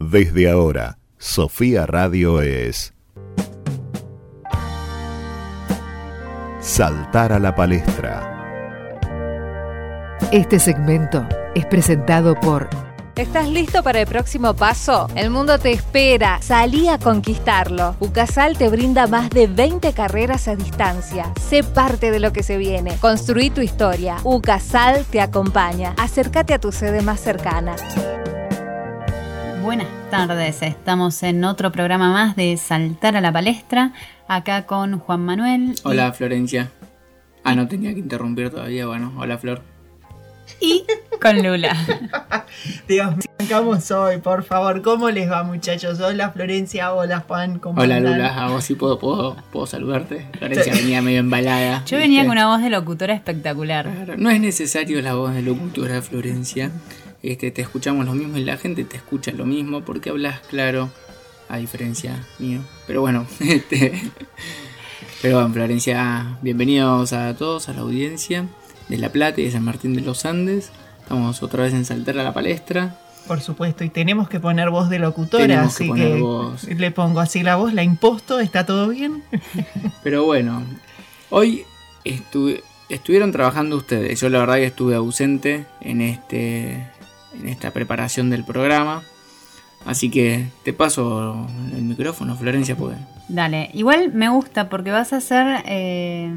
Desde ahora, Sofía Radio es Saltar a la palestra. Este segmento es presentado por ¿Estás listo para el próximo paso? El mundo te espera. Salí a conquistarlo. UCASAL te brinda más de 20 carreras a distancia. Sé parte de lo que se viene. Construí tu historia. UCASAL te acompaña. Acércate a tu sede más cercana. Buenas tardes, estamos en otro programa más de Saltar a la Palestra, acá con Juan Manuel. Hola Florencia. Ah, no tenía que interrumpir todavía, bueno, hola Flor. Y con Lula. Dios mío, arrancamos hoy, por favor. ¿Cómo les va, muchachos? Hola, Florencia. Hola, Juan. ¿Cómo Hola andan? Lula, a vos sí puedo, puedo, puedo saludarte. Florencia venía medio embalada. Yo venía ¿viste? con una voz de locutora espectacular. Claro, No es necesario la voz de locutora, Florencia. Este, te escuchamos lo mismo y la gente te escucha lo mismo porque hablas claro, a diferencia mío. Pero bueno, este. Pero bueno, Florencia, bienvenidos a todos, a la audiencia de La Plata y de San Martín de los Andes. Estamos otra vez en Saltar a la Palestra. Por supuesto, y tenemos que poner voz de locutora, Tenemos así que voz. le pongo así la voz, la imposto, ¿está todo bien? Pero bueno, hoy estu- estuvieron trabajando ustedes. Yo la verdad que estuve ausente en este en esta preparación del programa. Así que te paso el micrófono, Florencia, pues. Dale, igual me gusta porque vas a hacer eh,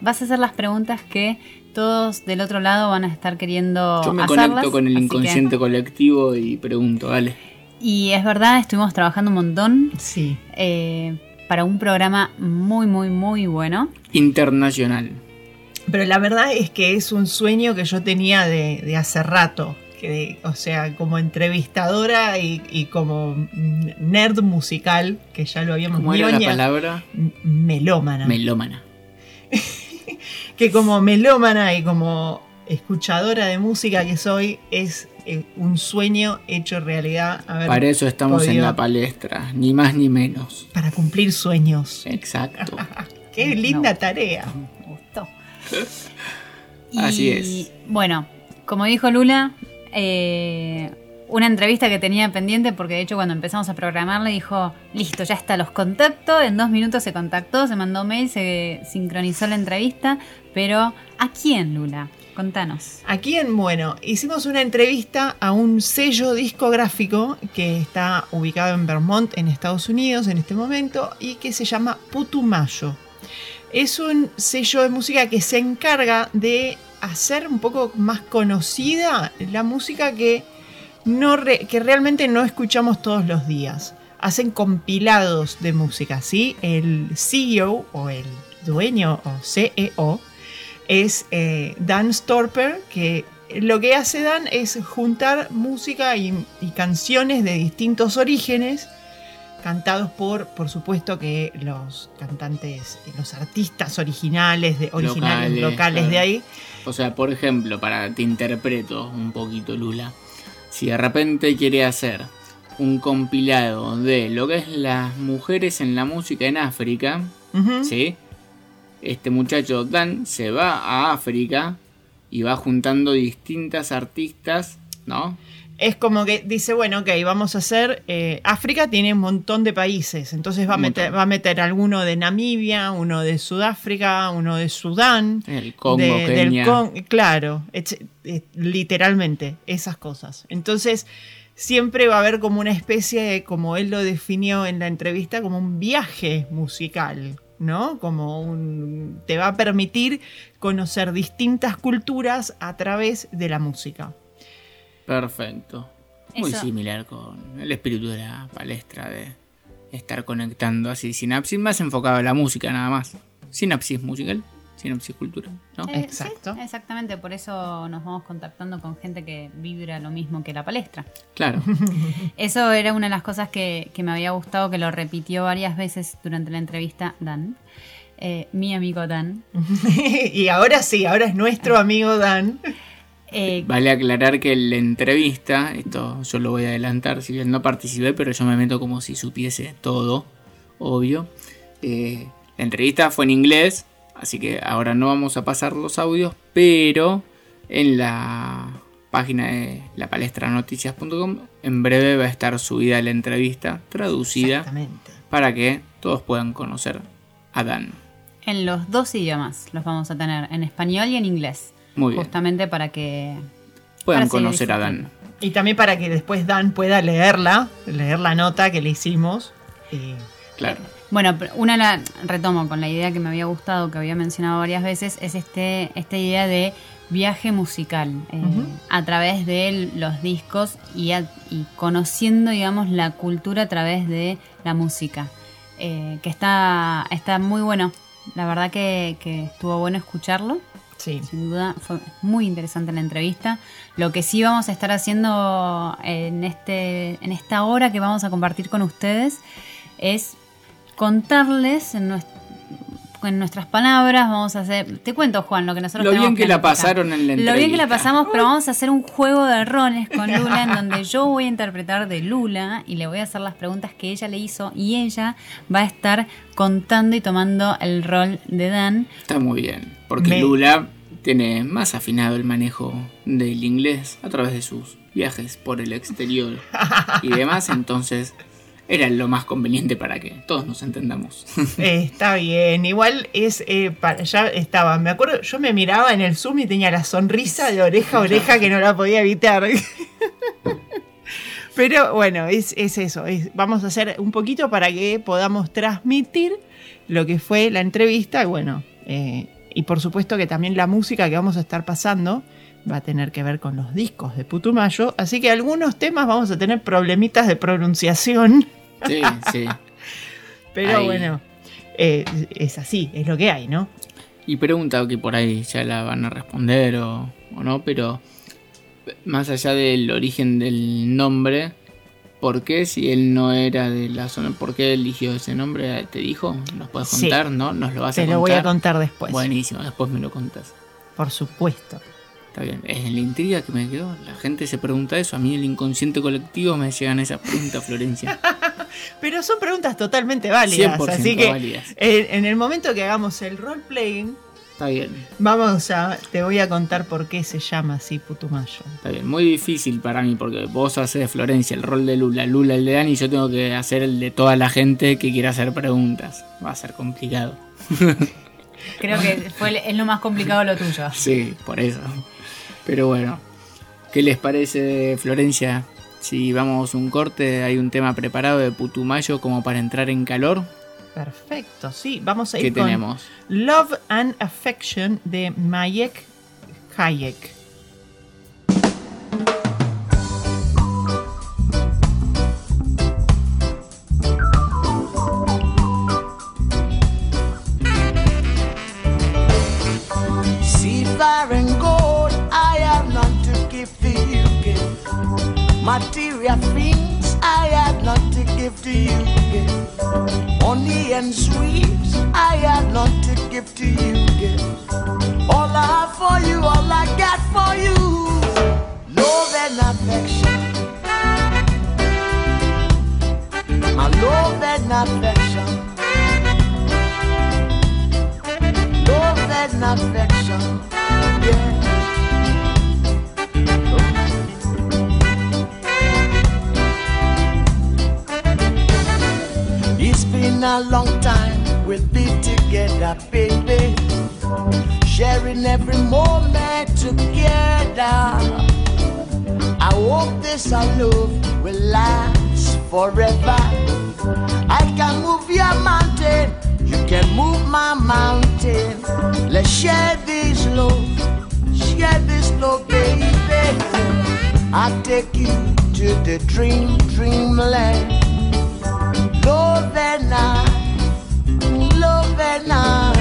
vas a hacer las preguntas que todos del otro lado van a estar queriendo Yo me hacerlas, conecto con el que- inconsciente colectivo y pregunto, dale. y es verdad, estuvimos trabajando un montón Sí. eh, para un programa muy, muy, muy bueno. Internacional. Pero la verdad es que es un sueño que yo tenía de, de hace rato. Que, o sea, como entrevistadora y, y como nerd musical, que ya lo habíamos ¿Cómo era la palabra? melómana. Melómana. que como melómana y como escuchadora de música que soy, es eh, un sueño hecho realidad. Para eso estamos en la palestra, ni más ni menos. para cumplir sueños. Exacto. Qué linda No. tarea. Me gustó. Así Y, es. Bueno, como dijo Lula, eh, una entrevista que tenía pendiente, porque de hecho cuando empezamos a programarle dijo, listo, ya está, los contacto, en dos minutos se contactó, se mandó mail, se sincronizó la entrevista, pero ¿a quién, Lula? Contanos. Aquí en, bueno, hicimos una entrevista a un sello discográfico que está ubicado en Vermont, en Estados Unidos, en este momento, y que se llama Putumayo. Es un sello de música que se encarga de hacer un poco más conocida la música que, no re- que realmente no escuchamos todos los días. Hacen compilados de música, ¿sí? El CEO o el dueño o CEO es eh, Dan Storper, que lo que hace Dan es juntar música y, y canciones de distintos orígenes, cantados por, por supuesto, que los cantantes, los artistas originales, de, originales Locales, locales, de ahí. O sea, por ejemplo, para te interpreto un poquito, Lula. Si de repente quiere hacer un compilado de lo que es las mujeres en la música en África. ¿sí? Este muchacho Dan se va a África y va juntando distintas artistas, ¿no? Es como que dice, bueno, ok, vamos a hacer. eh, África tiene un montón de países, entonces va a, meter, va a meter alguno de Namibia, uno de Sudáfrica, uno de Sudán. El Congo, de- del Kenia. Con- claro, literalmente, esas cosas. Entonces, siempre va a haber como una especie de, como él lo definió en la entrevista, como un viaje musical, ¿no? Como un. te va a permitir conocer distintas culturas a través de la música. Perfecto. Muy Eso. similar con el espíritu de la palestra de estar conectando así sinapsis, más enfocado a la música nada más. Sinapsis musical, sinapsis cultural, ¿no? Eh, Exacto. sí, exactamente, por eso nos vamos contactando con gente que vibra lo mismo que la palestra. Claro. Eso era una de las cosas que, que me había gustado, que lo repitió varias veces durante la entrevista Dan. Eh, mi amigo Dan. y ahora sí, ahora es nuestro amigo Dan. Eh, Vale aclarar que en la entrevista, esto yo lo voy a adelantar, si bien no participé, pero yo me meto como si supiese todo, obvio. Eh, la entrevista fue en inglés, así que ahora no vamos a pasar los audios, pero en la página de lapalestranoticias.com, en breve va a estar subida la entrevista traducida para que todos puedan conocer a Dan. En los dos idiomas los vamos a tener, en español y en inglés. Muy bien. Justamente para que Puedan para conocer a. Dan. Y también para que después Dan pueda leerla, leer la nota que le hicimos. Y Claro. Bueno, una la retomo con la idea que me había gustado, que había mencionado varias veces, es este esta idea de viaje musical eh, a través de los discos y, a- y conociendo, digamos, la cultura a través de la música, eh, que está está muy bueno. La verdad que, que estuvo bueno escucharlo. Sí. Sin duda fue muy interesante la entrevista. Lo que sí vamos a estar haciendo en, este, en esta hora que vamos a compartir con ustedes es contarles en, nues- en nuestras palabras, vamos a hacer... Te cuento, Juan, lo que nosotros Lo bien que la pasaron en la Lo bien que la entrevista. pasamos, pero vamos a hacer un juego de roles con Lula en donde yo voy a interpretar de Lula y le voy a hacer las preguntas que ella le hizo y ella va a estar contando y tomando el rol de Dan. Está muy bien. Porque Me- Lula tiene más afinado el manejo del inglés a través de sus viajes por el exterior y demás. Entonces era lo más conveniente para que todos nos entendamos. Está bien. Igual es eh, ya estaba. Me acuerdo, yo me miraba en el Zoom y tenía la sonrisa de oreja a oreja que no la podía evitar. Pero bueno, es, es eso. es- vamos a hacer un poquito para que podamos transmitir lo que fue la entrevista. y Bueno, eh, y por supuesto que también la música que vamos a estar pasando va a tener que ver con los discos de Putumayo. Así que algunos temas vamos a tener problemitas de pronunciación. Sí, sí. Pero Ahí. bueno, eh, es así, es lo que hay, ¿no? Y pregunta que por ahí ya la van a responder o, o no, pero más allá del origen del nombre, ¿por qué si él no era de la zona, por qué eligió ese nombre? ¿Te dijo? ¿Nos puedes Sí. contar? ¿No? ¿Nos lo vas a Te contar? lo voy a contar después. Buenísimo, después me lo contas. Por supuesto. Está bien, es la intriga que me quedó. La gente se pregunta eso. A mí, el inconsciente colectivo, me llegan esas preguntas, Florencia. Pero son preguntas totalmente válidas. 100% Así que válidas. eh, en el momento que hagamos el roleplaying, Está bien, vamos a. Te voy a contar por qué se llama así Putumayo. está bien. Muy difícil para mí porque vos haces de Florencia el rol de Lula, Lula el de Dani, y yo tengo que hacer el de toda la gente que quiera hacer preguntas. Va a ser complicado. Creo que fue, es lo más complicado lo tuyo. Sí, por eso. Pero bueno, ¿qué les parece, Florencia? Si vamos un corte, hay un tema preparado de Putumayo como para entrar en calor. Perfecto, sí. Vamos a ¿Qué ir con tenemos? Love and Affection de Mayek Hayek. Every moment together. I hope this love will last forever. I can move your mountain, you can move my mountain. Let's share this love, share this love, baby. I'll take you to the dream, dreamland. Love and I, love and I,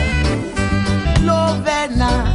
love and I,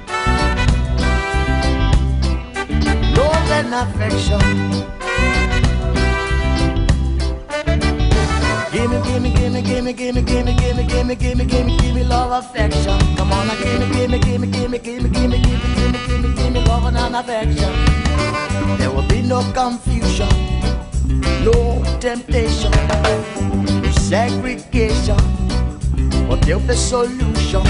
affection. Gimme, gimme, gimme, gimme, gimme, gimme, gimme, gimme, gimme, gimme, gimme love affection. Come on, gimme, gimme, gimme, gimme, gimme, gimme, gimme, gimme, gimme, gimme love and affection. There will be no confusion, no temptation, no segregation, but there'll be solution.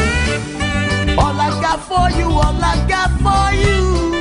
All I got for you, all I got for you.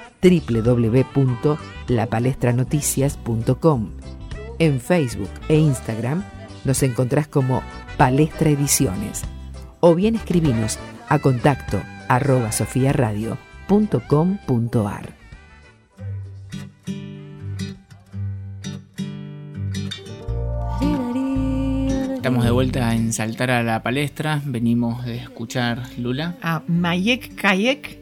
www.lapalestranoticias.com. En Facebook e Instagram nos encontrás como Palestra Ediciones o bien escribinos a contacto arroba sofiaradio.com.ar. Estamos de vuelta en Saltar a la Palestra. Venimos de escuchar Lula. A Mayek Kayek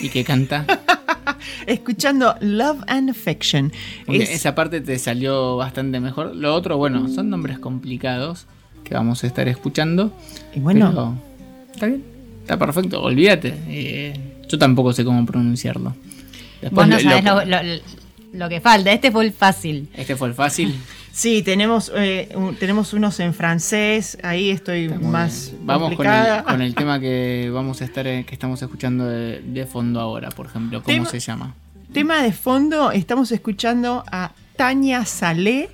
¿Y que canta? escuchando Love and Affection. Es- esa parte te salió bastante mejor. Lo otro, bueno, son nombres complicados que vamos a estar escuchando. y bueno, pero está bien, está perfecto. Olvídate. eh, yo tampoco sé cómo pronunciarlo. Después Vos no lo- sabés lo- lo, lo- que falta. Este fue el fácil. Este fue el fácil. sí, tenemos, eh, un- tenemos unos en francés, ahí estoy Está más. Vamos con complicada. el, con el tema que vamos a estar eh, que estamos escuchando de, de fondo ahora, por ejemplo. ¿Cómo Tema- se llama? Tema de fondo, estamos escuchando a Tania Salé,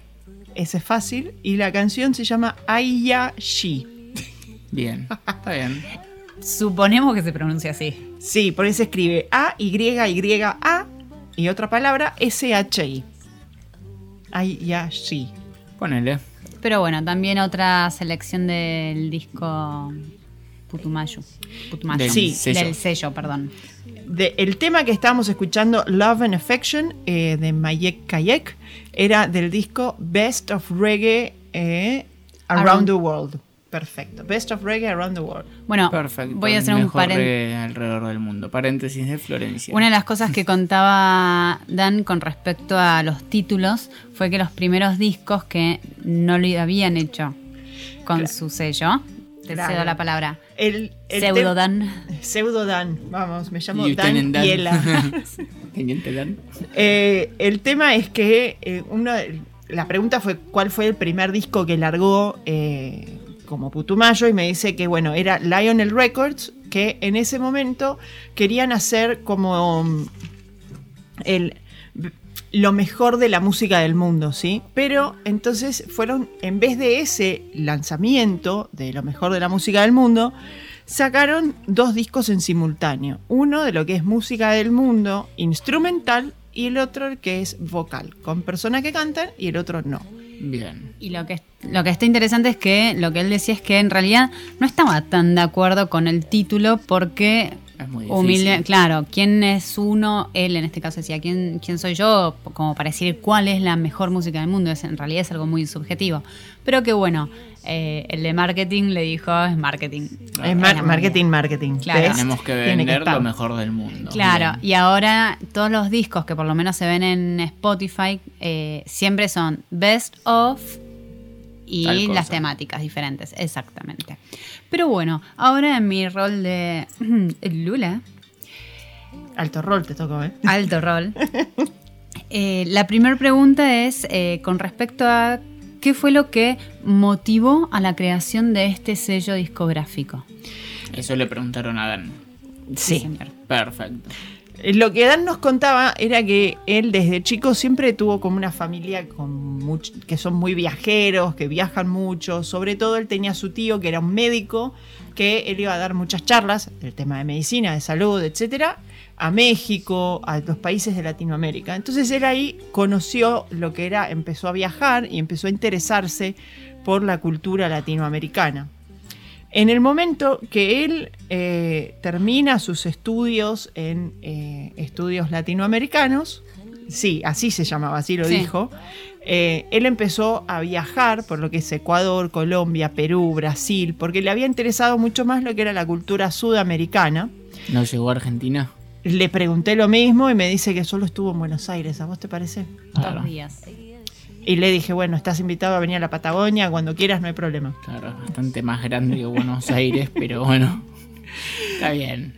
ese es fácil, y la canción se llama Aya Shi. Bien, está bien. Suponemos que se pronuncia así. Sí, por eso se escribe A, Y, otra palabra, S-H-I. Shi. Ponele. Pero bueno, también otra selección del disco Putumayo. Putumayo. Del Sí. sello. Del sello, perdón. De- el tema que estábamos escuchando, Love and Affection, eh, de Mayek Kayek, era del disco Best of Reggae eh, Around, Around- the World. Perfecto. Best of Reggae Around the World. Bueno, Perfecto. voy a hacer un mejor paréntesis. reggae alrededor del mundo. Paréntesis de Florencia. Una de las cosas que contaba Dan con respecto a los títulos fue que los primeros discos que no lo habían hecho con Claro. su sello, te Claro. cedo la palabra, El, el Pseudo Dan. Pseudo Dan. Vamos, me llamo Dan Dan. Piela. Teniente Dan. Eh, el tema es que eh, uno, la pregunta fue cuál fue el primer disco que largó eh, como Putumayo y me dice que bueno, era Lionel Records, que en ese momento querían hacer como um, el, lo mejor de la música del mundo, ¿sí? Pero entonces fueron, en vez de ese lanzamiento de lo mejor de la música del mundo, sacaron dos discos en simultáneo. Uno de lo que es música del mundo, instrumental, y el otro que es vocal, con personas que cantan y el otro no. Bien. Y lo que, lo que está interesante es que lo que él decía es que en realidad no estaba tan de acuerdo con el título porque Es muy humilde, difícil. claro, ¿quién es uno? Él en este caso decía, ¿quién, ¿quién soy yo? Como para decir cuál es la mejor música del mundo, es, en realidad es algo muy subjetivo. Pero que bueno, eh, el de marketing le dijo, es marketing. es mar- marketing, marketing. Tenemos que vender lo mejor del mundo. Claro, Bien. y ahora todos los discos que por lo menos se ven en Spotify eh, siempre son best of y las temáticas diferentes, exactamente. Pero bueno, ahora en mi rol de Lula, Alto rol te tocó, ¿eh? alto rol, eh, la primera pregunta es eh, con respecto a qué fue lo que motivó a la creación de este sello discográfico. Eso le preguntaron a Dan. Sí. señor. Perfecto. Eh, Lo que Dan nos contaba era que él desde chico siempre tuvo como una familia que son muy viajeros, que viajan mucho. Sobre todo él tenía a su tío que era un médico, que él iba a dar muchas charlas del tema de medicina, de salud, etcétera, a México, a los países de Latinoamérica. Entonces él ahí conoció lo que era, empezó a viajar y empezó a interesarse por la cultura latinoamericana. En el momento que él eh, termina sus estudios en eh, estudios latinoamericanos, sí, así se llamaba, así lo Sí. dijo, eh, él empezó a viajar por lo que es Ecuador, Colombia, Perú, Brasil, porque le había interesado mucho más lo que era la cultura sudamericana. ¿No llegó a Argentina? Le pregunté lo mismo y me dice que solo estuvo en Buenos Aires, ¿a vos te parece? Claro. Dos días. Y le dije, bueno, estás invitado a venir a la Patagonia, cuando quieras no hay problema. Claro, es bastante más grande que Buenos Aires, pero bueno. Está bien.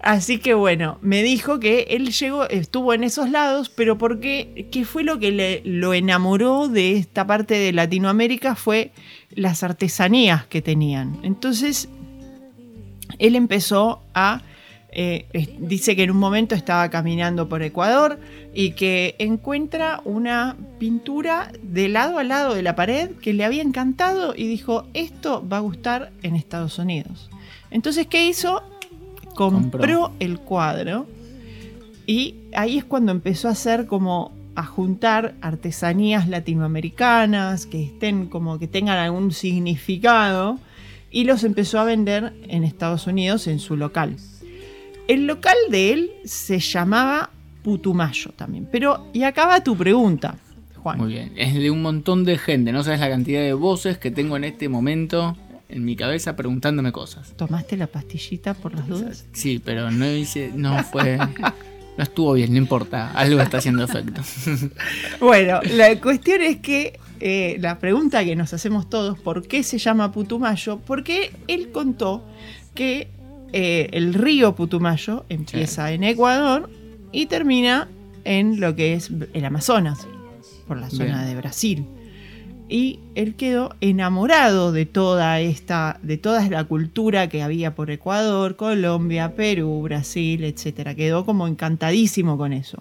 Así que bueno, me dijo que él llegó, estuvo en esos lados, pero porque qué fue lo que le, lo enamoró de esta parte de Latinoamérica fue las artesanías que tenían. Entonces, él empezó a eh, dice que en un momento estaba caminando por Ecuador y que encuentra una pintura de lado a lado de la pared que le había encantado y dijo, esto va a gustar en Estados Unidos. Entonces, ¿qué hizo? Compró, Compró. el cuadro y ahí es cuando empezó a hacer como a juntar artesanías latinoamericanas que estén como que tengan algún significado y los empezó a vender en Estados Unidos en su local. El local de él se llamaba Putumayo también. Pero, y acaba tu pregunta, Juan. Muy bien. Es de un montón de gente. No sabes la cantidad de voces que tengo en este momento en mi cabeza preguntándome cosas. ¿Tomaste la pastillita por las dudas? Sí, pero no hice. No fue. No estuvo bien, no importa. Algo está haciendo efecto. Bueno, la cuestión es que eh, la pregunta que nos hacemos todos, ¿por qué se llama Putumayo? Porque él contó que eh, el río Putumayo empieza en Ecuador y termina en lo que es el Amazonas, por la zona Bien. de Brasil. Y él quedó enamorado de toda esta, de toda la cultura que había por Ecuador, Colombia, Perú, Brasil, etcétera. Quedó como encantadísimo con eso.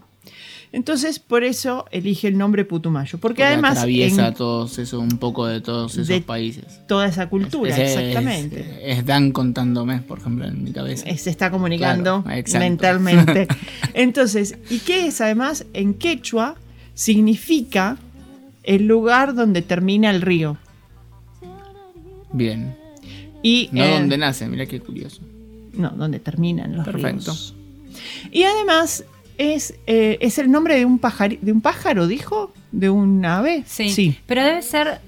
Entonces, por eso elige el nombre Putumayo. Porque, Porque además atraviesa en todos eso, un poco de todos esos De- países. toda esa cultura, Es- es- exactamente. Es, Dan contándome, por ejemplo, en mi cabeza. Se está comunicando Claro, mentalmente. Entonces, ¿y qué es además? En quechua significa el lugar donde termina el río. Bien. Y, No eh, donde nace, mira qué curioso. No, donde terminan los Perfecto. ríos. Y además es, eh, es el nombre de un, pajari- de un pájaro, dijo, de un ave. Sí. sí. Pero debe ser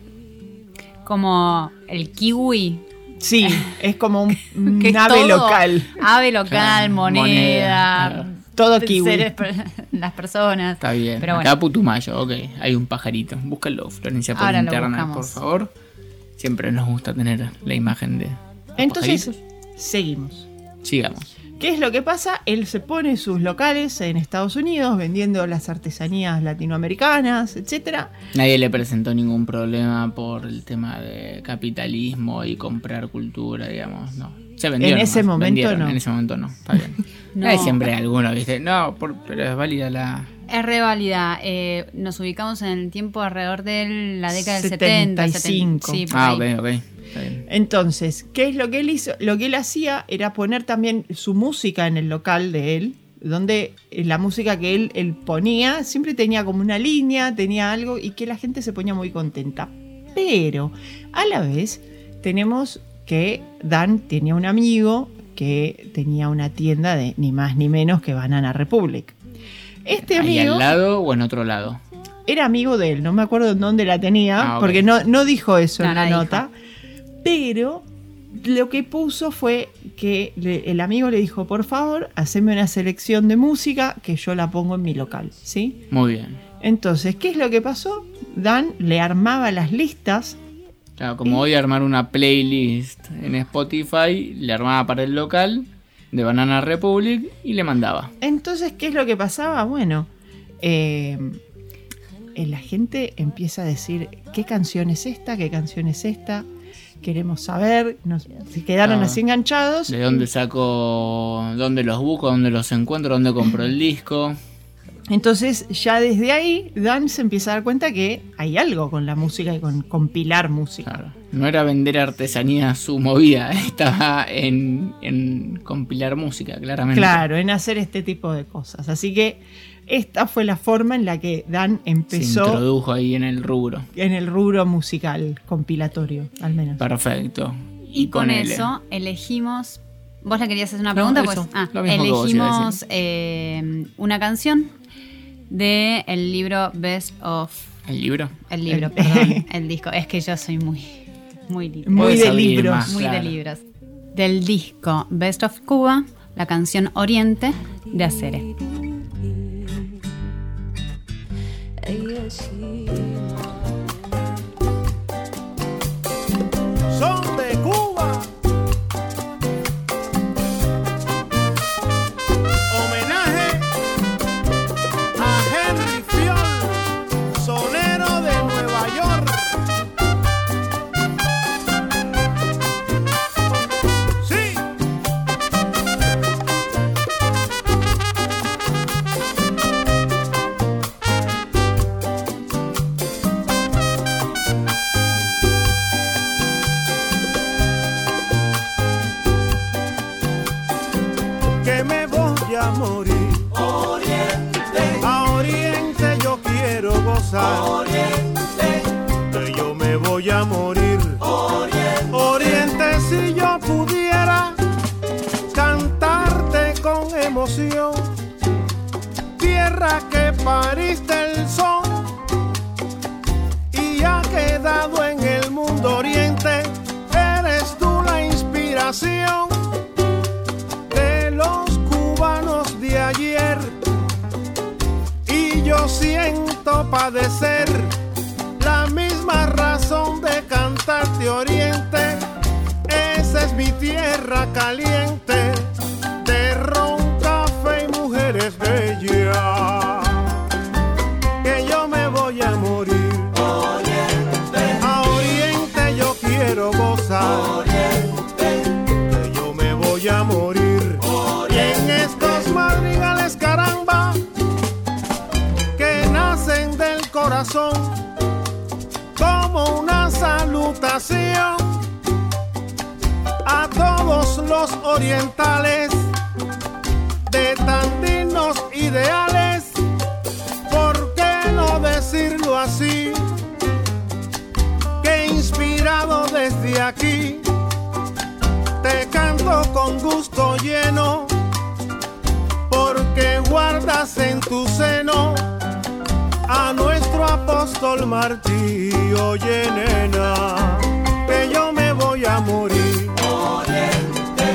como el kiwi. Sí, es como un, un ave local. Ave local, Claro, moneda. moneda, claro. Todo kiwi. seres las personas. Está bien. Pero Acá bueno. Putumayo, ok. Hay un pajarito. Búscalo, Florencia, por Ahora lo internet, buscamos. por favor. Siempre nos gusta tener la imagen de. Entonces, pajaritos. seguimos. Sigamos. ¿Qué es lo que pasa? Él se pone sus locales en Estados Unidos vendiendo las artesanías latinoamericanas, etcétera. Nadie le presentó ningún problema por el tema de capitalismo y comprar cultura, digamos, no. Se vendió. En nomás, ese momento vendieron, no. En ese momento no, está bien. No. Hay siempre alguno, ¿viste? No, por- pero es válida la. Es re válida. Eh, nos ubicamos en el tiempo alrededor de la década del 70. 75. 70, sí, Ah, ahí. ok, ok. Entonces, ¿qué es lo que él hizo? Lo que él hacía era poner también su música en el local de él, donde eh, la música que él, él ponía siempre tenía como una línea, tenía algo y que la gente se ponía muy contenta. Pero a la vez tenemos que Dan tenía un amigo que tenía una tienda de ni más ni menos que Banana Republic. Este ¿Ahí amigo al lado o en otro lado? era amigo de él, no me acuerdo en dónde la tenía, Ah, porque no, no dijo eso No, en la no dijo. Pero lo que puso fue que le- el amigo le dijo, por favor, haceme una selección de música que yo la pongo en mi local, ¿sí? Muy bien. Entonces, ¿qué es lo que pasó? Dan le armaba las listas, Claro, como voy a armar una playlist en Spotify, le armaba para el local de Banana Republic y le mandaba. entonces, ¿qué es lo que pasaba? Bueno, eh, eh, la gente empieza a decir, ¿qué canción es esta? ¿Qué canción es esta? Queremos saber, nos, se quedaron Ah. así enganchados. ¿De dónde saco, dónde los busco, dónde los encuentro, dónde compro el disco? Entonces ya desde ahí Dan se empieza a dar cuenta que hay algo con la música y con compilar música. Claro. No era vender artesanía su movida, estaba en, en compilar música, claramente. Claro, en hacer este tipo de cosas. Así que esta fue la forma en la que Dan Se empezó introdujo ahí en el rubro. en el rubro musical compilatorio, al menos. Perfecto. Y, con, eso elegimos. ¿Vos le querías hacer una No, pregunta? eso, pues ah, elegimos eh, una canción del el libro Best of. ¿El libro? El libro, perdón, el disco. Es que yo soy muy, muy libro. Muy de libros. más, muy claro. de libros. Del disco Best of Cuba, la canción Oriente de Acere. Son padecer la misma razón de cantarte oriente. Esa es mi tierra caliente de ron, café y mujeres bellas. Que yo me voy a morir. A oriente yo quiero gozar. Que yo me voy a morir. Como una salutación a todos los orientales de tan dignos ideales. ¿Por qué no decirlo así? Que inspirado desde aquí te canto con gusto lleno, porque guardas en tu seno a nuestro apóstol Martí. Oye, nena, que yo me voy a morir.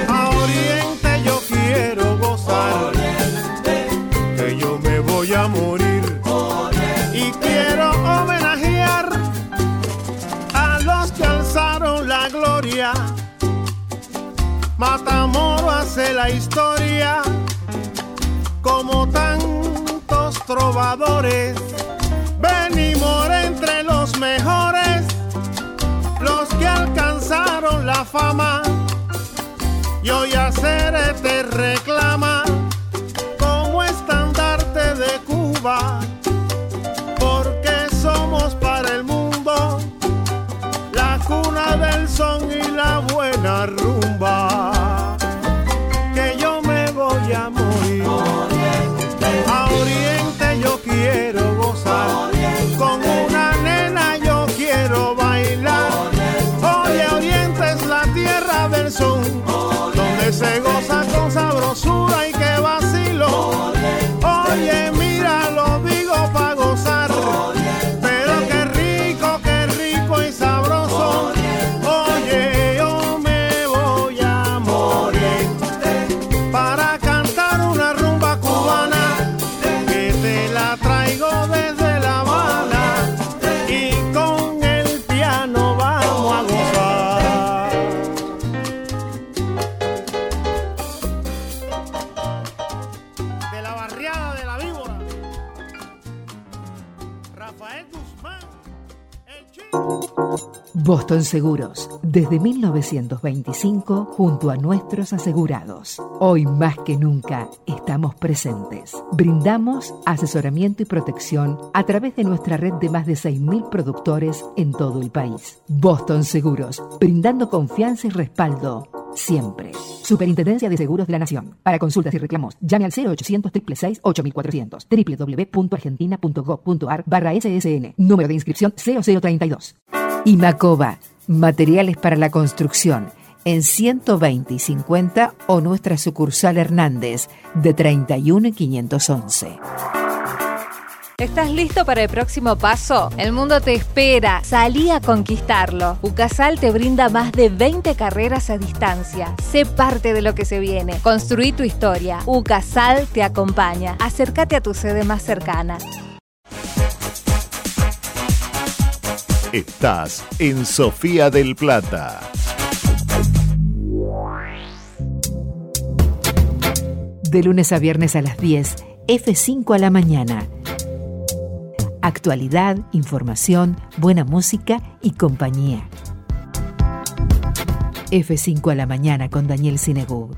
A Oriente yo quiero gozar, que yo me voy a morir. Y quiero homenajear a los que alzaron la gloria. Matamoro hace la historia como tantos trovadores. Venimos entre los mejores, los que alcanzaron la fama. Y hoy hacer te reclama como estandarte de Cuba, porque somos para el mundo la cuna del son y la buena rumba. Boston Seguros, desde 1925 junto a nuestros asegurados. Hoy más que nunca estamos presentes. Brindamos asesoramiento y protección a través de nuestra red de más de 6.000 productores en todo el país. Boston Seguros, brindando confianza y respaldo siempre. Superintendencia de Seguros de la Nación. Para consultas y reclamos, llame al 0800 666 8400 www.argentina.gov.ar barra SSN. Número de inscripción 0032. Imacoba, materiales para la construcción, en 120 y 50 o nuestra sucursal Hernández de 31 y 511. ¿Estás listo para el próximo paso? El mundo te espera. Salí a conquistarlo. Ucasal te brinda más de 20 carreras a distancia. Sé parte de lo que se viene. Construí tu historia. Ucasal te acompaña. Acércate a tu sede más cercana. Estás en Sofía del Plata. De lunes a viernes a las 10, F5 a la mañana. Actualidad, información, buena música y compañía. F5 a la mañana con Daniel Sinegú.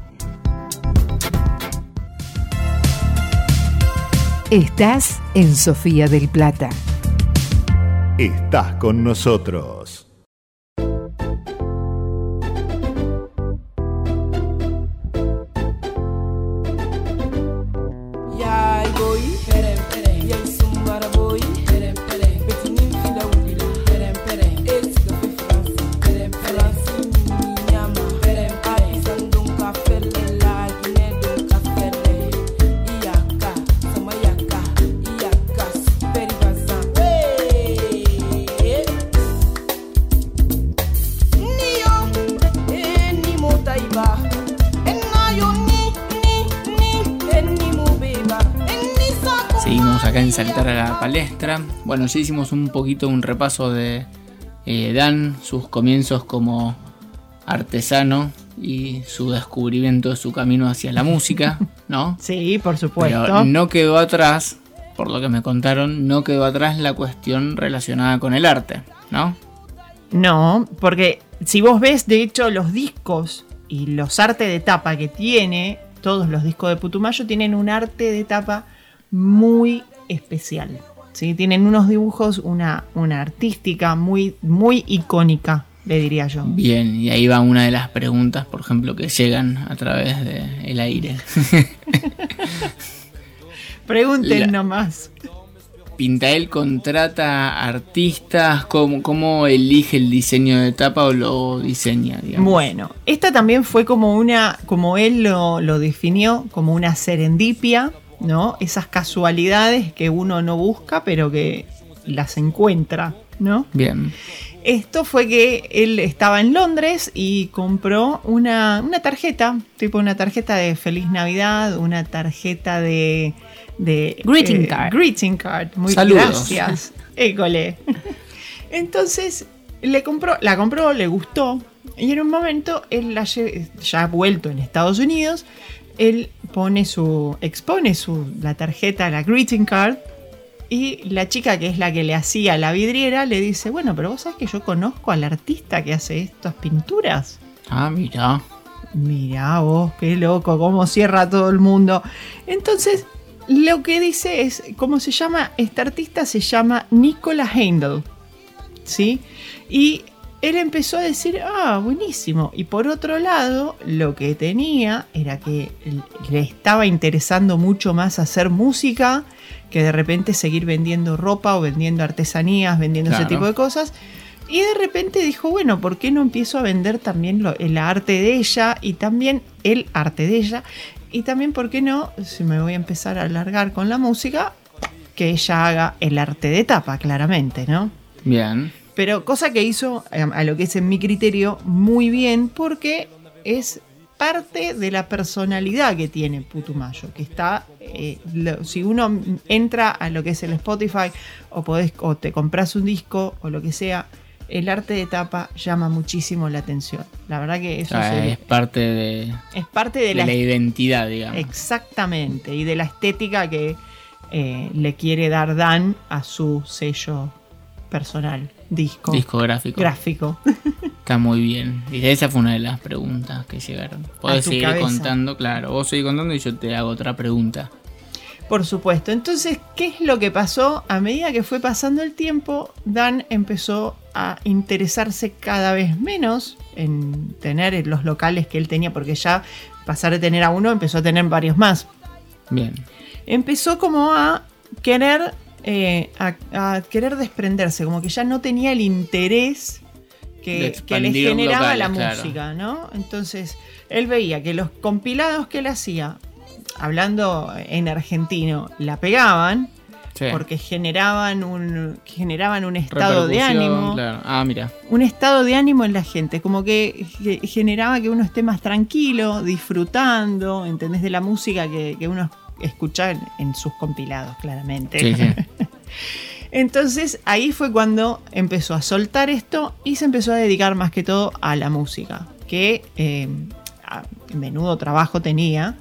Estás en Sofía del Plata. Estás con nosotros. Bueno, ya hicimos un poquito un repaso de eh, Dan, sus comienzos como artesano y su descubrimiento de su camino hacia la música, ¿no? Sí, por supuesto. Pero no quedó atrás, por lo que me contaron, no quedó atrás la cuestión relacionada con el arte, ¿no? No, porque si vos ves, de hecho, los discos y los artes de tapa que tiene, todos los discos de Putumayo tienen un arte de tapa muy especial. ¿Sí? Tienen unos dibujos, una, una artística muy, muy icónica, le diría yo. Bien, y ahí va una de las preguntas, por ejemplo, que llegan a través del aire. Pregunten La- nomás. Pintael contrata artistas, ¿cómo, ¿cómo elige el diseño de tapa o lo diseña? digamos? Bueno, esta también fue como una, como él lo, lo definió, como una serendipia, ¿no? Esas casualidades que uno no busca, pero que las encuentra, ¿no? Bien, Esto fue que él estaba en Londres y compró una, una tarjeta, tipo una tarjeta de Feliz Navidad, una tarjeta de... de eh, Greeting card. Greeting card, muy Saludos. gracias. École. Entonces, le compró, la compró, le gustó, y en un momento, él la ya vuelto en Estados Unidos, él pone su, expone su, la tarjeta, la greeting card, y la chica que es la que le hacía la vidriera le dice, bueno, pero vos sabés que yo conozco al artista que hace estas pinturas. ah, mira, Mirá vos, qué loco, cómo cierra todo el mundo. Entonces, lo que dice es, ¿cómo se llama? Este artista se llama Nicola Heindel. ¿Sí? Y él empezó a decir, ah, buenísimo. Y por otro lado, lo que tenía era que le estaba interesando mucho más hacer música que de repente seguir vendiendo ropa o vendiendo artesanías, vendiendo ese tipo de cosas. Y de repente dijo, bueno, ¿por qué no empiezo a vender también lo- el arte de ella y también el arte de ella? Y también, ¿por qué no, si me voy a empezar a alargar con la música, que ella haga el arte de tapa, claramente, ¿no? bien, Pero cosa que hizo, eh, a lo que es en mi criterio, muy bien, porque es parte de la personalidad que tiene Putumayo, que está, eh, lo- si uno entra a lo que es el Spotify o, podés, o te compras un disco o lo que sea, el arte de tapa llama muchísimo la atención. La verdad que eso sea, se- es parte de, es parte de, de la, la identidad, digamos. Exactamente, y de la estética que eh, le quiere dar Dan a su sello personal, disco, Discográfico. gráfico. Está muy bien. Y esa fue una de las preguntas que llegaron. Tu seguir cabeza. contando, claro. Vos seguís contando y yo te hago otra pregunta. Por supuesto. Entonces, ¿qué es lo que pasó? A medida que fue pasando el tiempo, Dan empezó a interesarse cada vez menos en tener los locales que él tenía, porque ya pasar de tener a uno empezó a tener varios más. Bien. Empezó como a querer, eh, a, a querer desprenderse, como que ya no tenía el interés que que, le generaba la claro. música, ¿no? Entonces, él veía que los compilados que él hacía, hablando en argentino, la pegaban Sí. porque generaban un, generaban un estado de ánimo. claro. Ah, mira. un estado de ánimo en la gente, como que ge- generaba que uno esté más tranquilo, disfrutando, ¿entendés? De la música que, que uno escucha en, sus compilados, claramente. Sí, sí. Entonces ahí fue cuando empezó a soltar esto y se empezó a dedicar más que todo a la música, que eh, a- menudo trabajo tenía,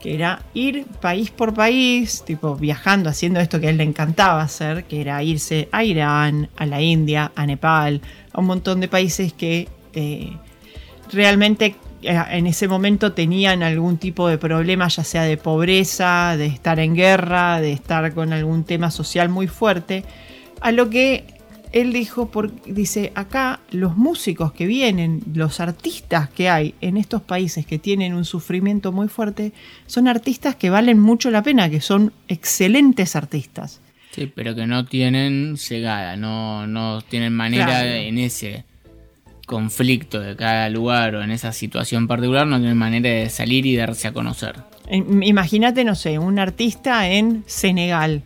que era ir país por país, tipo viajando, haciendo esto que a él le encantaba hacer, que era irse a Irán, a la India, a Nepal, a un montón de países que eh, realmente en ese momento tenían algún tipo de problema, ya sea de pobreza, de estar en guerra, de estar con algún tema social muy fuerte, a lo que él dijo, por- dice, acá los músicos que vienen, los artistas que hay en estos países que tienen un sufrimiento muy fuerte, son artistas que valen mucho la pena, que son excelentes artistas. Sí, pero que no tienen llegada, no, no tienen manera Claro. en ese conflicto de cada lugar o en esa situación particular, no tienen manera de salir y darse a conocer. Eh, Imagínate, no sé, un artista en Senegal,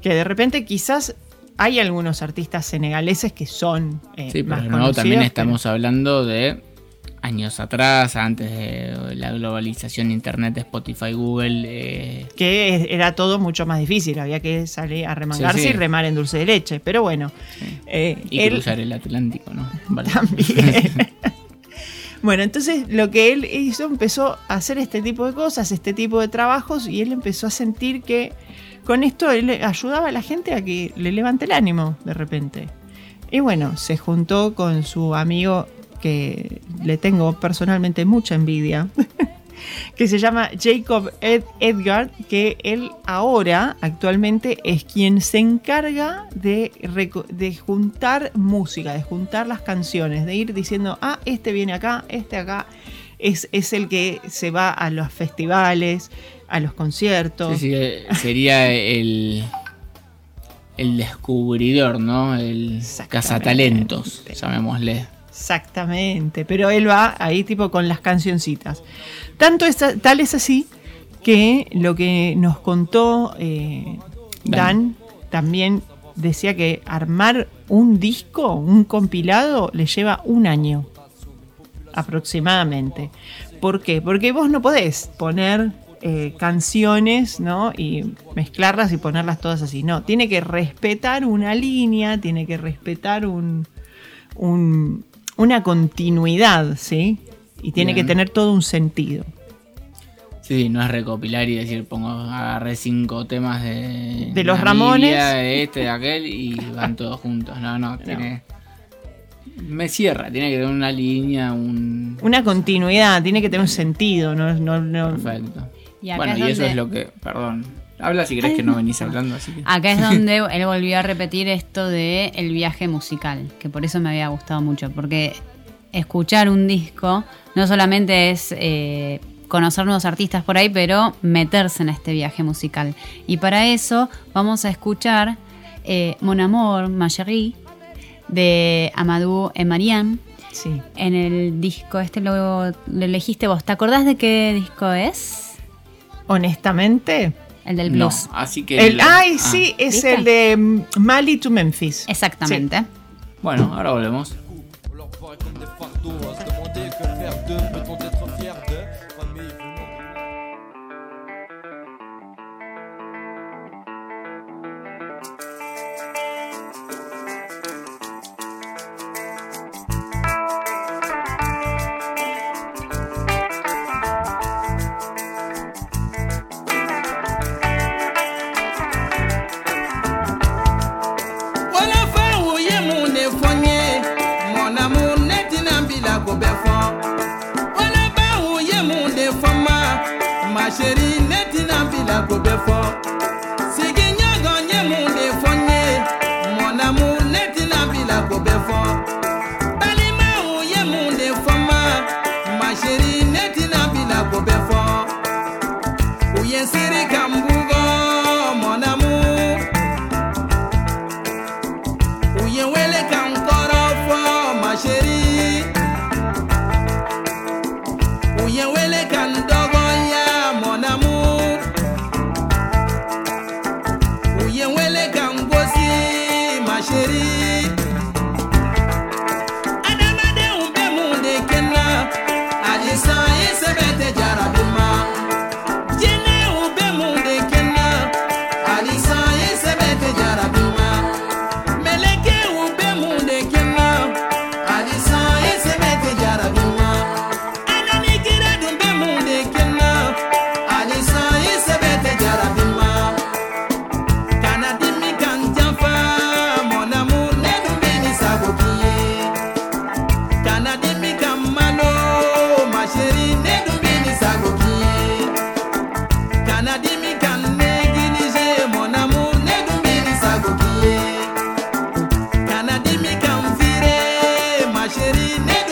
que de repente quizás hay algunos artistas senegaleses que son eh, Sí, más pero no, conocidos, también pero- estamos hablando de años atrás, antes de la globalización, Internet, Spotify, Google. eh, que era todo mucho más difícil, había que salir a remangarse Sí, sí. y remar en dulce de leche, pero bueno, eh, y él cruzar el Atlántico, ¿no? Vale. también. bueno, entonces lo que él hizo empezó a hacer este tipo de cosas, este tipo de trabajos y él empezó a sentir que con esto él ayudaba a la gente a que le levante el ánimo de repente. Y bueno, se juntó con su amigo que le tengo personalmente mucha envidia, que se llama Jacob Ed- Edgar, que él ahora actualmente es quien se encarga de, juntar música, de juntar las canciones, de ir diciendo, ah, este viene acá, este acá. Es, es el que se va a los festivales, a los conciertos. Sí, sí, eh, sería el, el descubridor, ¿no? El cazatalentos, llamémosle. Exactamente, pero él va ahí tipo con las cancioncitas. Tanto es, tal es así que lo que nos contó eh, Dan. Dan. también decía que armar un disco, un compilado, le lleva un año aproximadamente. ¿Por qué? Porque vos no podés poner eh, canciones, ¿no? Y mezclarlas y ponerlas todas así. No, tiene que respetar una línea, tiene que respetar un, un- una continuidad, ¿sí? Y tiene Bien. que tener todo un sentido. Sí, sí, no es recopilar y decir, pongo, agarré cinco temas de... De los Ramones. De este, de aquel, y van todos juntos. No, no, tiene... Me cierra, tiene que tener una línea, un... Una continuidad, tiene que tener un sentido, no, no, no- Perfecto. Y bueno, es y eso es lo que... Perdón. Habla si crees que no venís hablando, así que... Acá es donde él volvió a repetir esto de el viaje musical, que por eso me había gustado mucho, porque escuchar un disco no solamente es eh, conocer nuevos artistas por ahí, pero meterse en este viaje musical. Y para eso vamos a escuchar eh, Mon Amour, Ma Chérie, de Amadou et Marianne. Sí. En el disco, este lo, lo elegiste vos. ¿Te acordás de qué disco es? Honestamente. El del No, blues. así que... El, la- ay, ah, sí, es ¿viste? el de mm, Mali to Memphis. Exactamente. Bueno, ahora volvemos. Şerini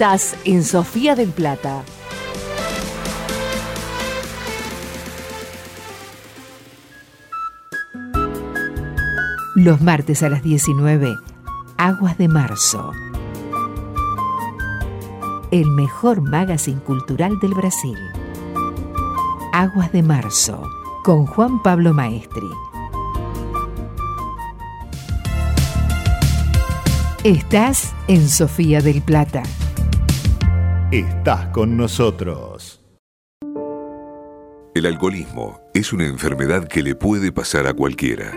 Estás en Sofía del Plata. Los martes a las 19, Aguas de Marzo. El mejor magazine cultural del Brasil. Aguas de Marzo, con Juan Pablo Maestri. Estás en Sofía del Plata estás con nosotros. El alcoholismo es una enfermedad que le puede pasar a cualquiera.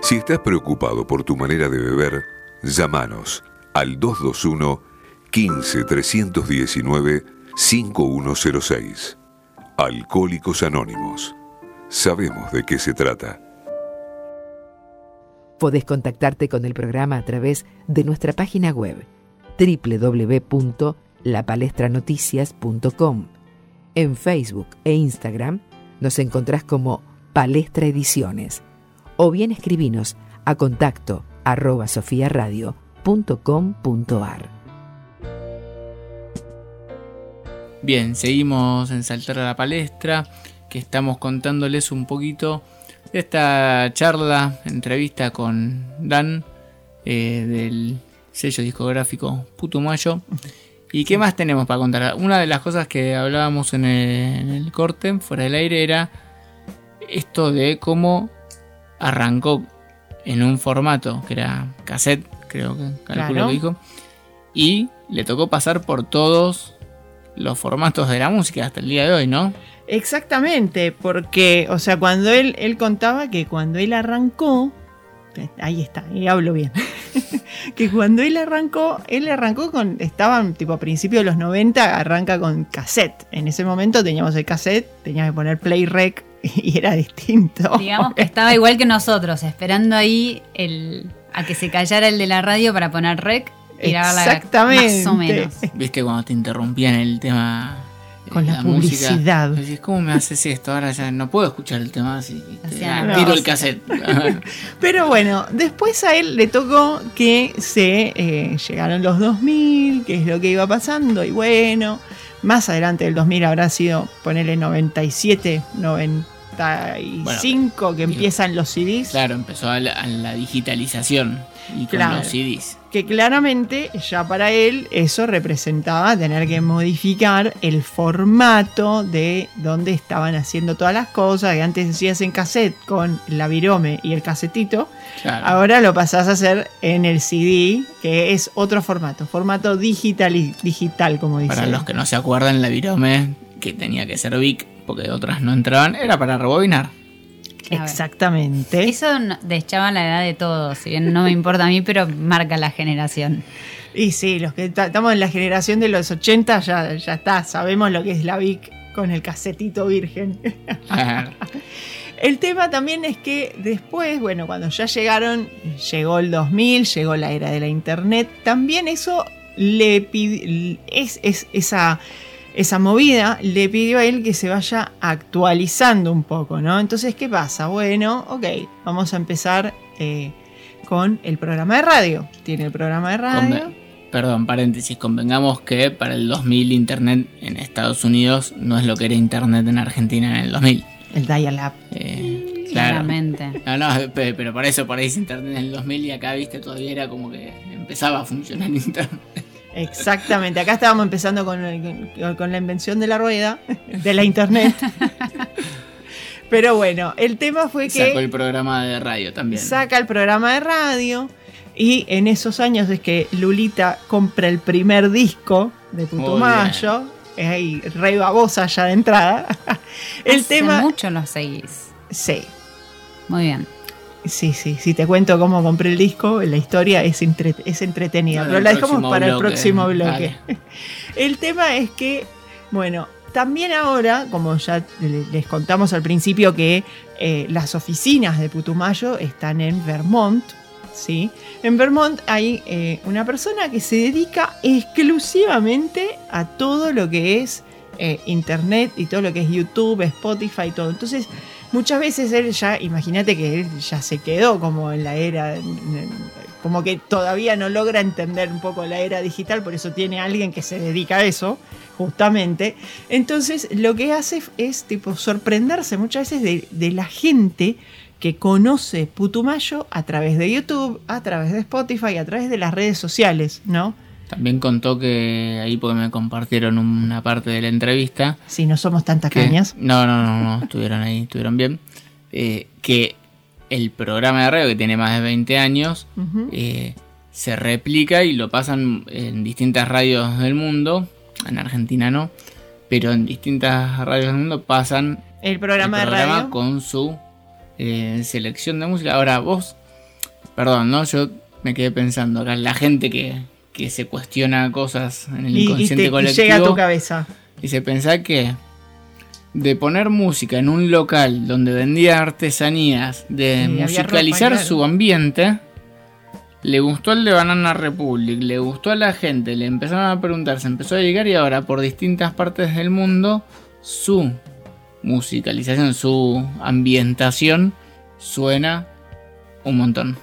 Si estás preocupado por tu manera de beber, llámanos al 221 15 319 5106. Alcohólicos Anónimos. Sabemos de qué se trata. Podés contactarte con el programa a través de nuestra página web www www.lapalestranoticias.com. En Facebook e Instagram nos encontrás como Palestra Ediciones o bien escribinos a contacto arroba sofiaradio.com.ar. Bien, seguimos en Saltar a la Palestra, que estamos contándoles un poquito de esta charla, entrevista con Dan eh, del sello discográfico Putumayo. ¿Y qué más tenemos para contar? Una de las cosas que hablábamos en el, en el corte, fuera del aire, era esto de cómo arrancó en un formato que era cassette, creo que calculo Claro. que dijo, y le tocó pasar por todos los formatos de la música hasta el día de hoy, ¿no? Exactamente, porque, o sea, cuando él, él contaba que cuando él arrancó, ahí está, y hablo bien, que cuando él arrancó, él arrancó con, estaban tipo a principios de los 90, arranca con cassette. En ese momento teníamos el cassette, teníamos que poner play rec y era distinto. Digamos que estaba igual que nosotros, esperando ahí el, a que se callara el de la radio para poner rec y grabarla Exactamente. más o menos. Viste cuando te interrumpían el tema. Con la publicidad. ¿cómo me haces esto? Ahora ya no puedo escuchar el tema así. viste, Hacían ah, tiro el cassette. Pero bueno, después a él le tocó que se eh, llegaron los 2000, que es lo que iba pasando, y bueno, más adelante del 2000 habrá sido, ponerle 97, 95, que empiezan los CDs, claro, empezó a la, a la digitalización y con los CDs. que claramente ya para él eso representaba tener que modificar el formato de donde estaban haciendo todas las cosas, que antes hacías en cassette con la virome y el casetito, Claro. Ahora lo pasás a hacer en el CD, que es otro formato, formato digital, digital como dice. Para los que no se acuerdan, la virome, que tenía que ser Vic, porque otras no entraban, era para rebobinar. Exactamente. Eso deschaba la edad de todos, si bien no me importa a mí, pero marca la generación. Y sí, los que ta- estamos en la generación de los 80 ya, ya está, sabemos lo que es la Vic con el casetito virgen. El tema también es que después, bueno, cuando ya llegaron, llegó el 2000, llegó la era de la internet, también eso le pidió, es, es- esa, esa movida le pidió a él que se vaya actualizando un poco, ¿no? Entonces, ¿qué pasa? Bueno, ok, vamos a empezar eh, con el programa de radio. Tiene el programa de radio. Perdón, paréntesis, convengamos que para el 2000 Internet en Estados Unidos no es lo que era Internet en Argentina en el 2000. El dial-up. Eh, claro. Claramente. No, no, pe- pero por eso por ahí Internet en el 2000 y acá, viste, todavía era como que empezaba a funcionar Internet. Exactamente, acá estábamos empezando con, el- con la invención de la rueda, de la internet. Pero bueno, el tema fue que... Sacó el programa de radio también. saca el programa de radio y en esos años es que Lulita compra el primer disco de Putumayo, es ahí re babosa ya de entrada. el Hace tema... mucho lo seguís. Sí, Muy bien. Sí, sí, si te cuento cómo compré el disco, la historia es, entre- es entretenida, pero la dejamos para el próximo bloque. El tema es que, bueno, también ahora, como ya le- les contamos al principio, que eh, las oficinas de Putumayo están en Vermont, ¿sí? En Vermont hay eh, una persona que se dedica exclusivamente a todo lo que es eh, Internet y todo lo que es YouTube, Spotify y todo. Entonces, muchas veces él ya, imagínate que él ya se quedó como en la era, como que todavía no logra entender un poco la era digital, por eso tiene alguien que se dedica a eso, justamente. Entonces, lo que hace es tipo sorprenderse muchas veces de, de la gente que conoce Putumayo a través de YouTube, a través de Spotify, a través de las redes sociales, ¿no? También contó que ahí porque me compartieron una parte de la entrevista. Si no somos tantas cañas. No, no, no, no, estuvieron ahí, estuvieron bien. Eh, que el programa de radio que tiene más de 20 años eh, se replica y lo pasan en distintas radios del mundo. En Argentina no, pero en distintas radios del mundo pasan El programa el de radio. con su eh, selección de música. Ahora vos, perdón, ¿no? Yo me quedé pensando acá, la gente que, que se cuestiona cosas en el Y, y inconsciente te- y colectivo. llega a tu cabeza. Dice, pensá que de poner música en un local donde vendía artesanías, de musicalizar ropa, claro. su ambiente, le gustó el de Banana Republic, le gustó a la gente, le empezaron a preguntar, se empezó a llegar y ahora por distintas partes del mundo su musicalización, su ambientación suena un montón,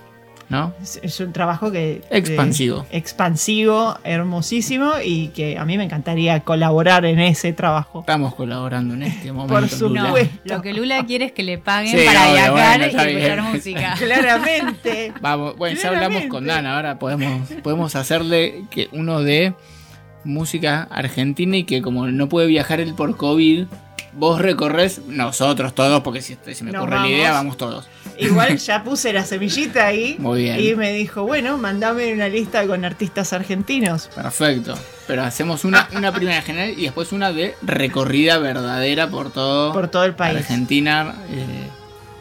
¿no? Es, es un trabajo que... Expansivo. eh, expansivo, hermosísimo y que a mí me encantaría colaborar en ese trabajo. Estamos colaborando en este momento. Por supuesto. Lo que Lula quiere es que le paguen Sí, para obvio, viajar bueno, y escuchar música. Claramente. Vamos, bueno, ya hablamos con Dan, ahora podemos, podemos hacerle que uno de música argentina y que como no puede viajar él por COVID, vos recorres, nosotros todos, porque si se me Nos ocurre la idea, vamos. vamos todos. Igual ya puse la semillita ahí. Muy bien. Y me dijo, bueno, mandame una lista con artistas argentinos. Perfecto. Pero hacemos una, una primera general y después una de recorrida verdadera por todo, Por todo el país. Argentina. eh,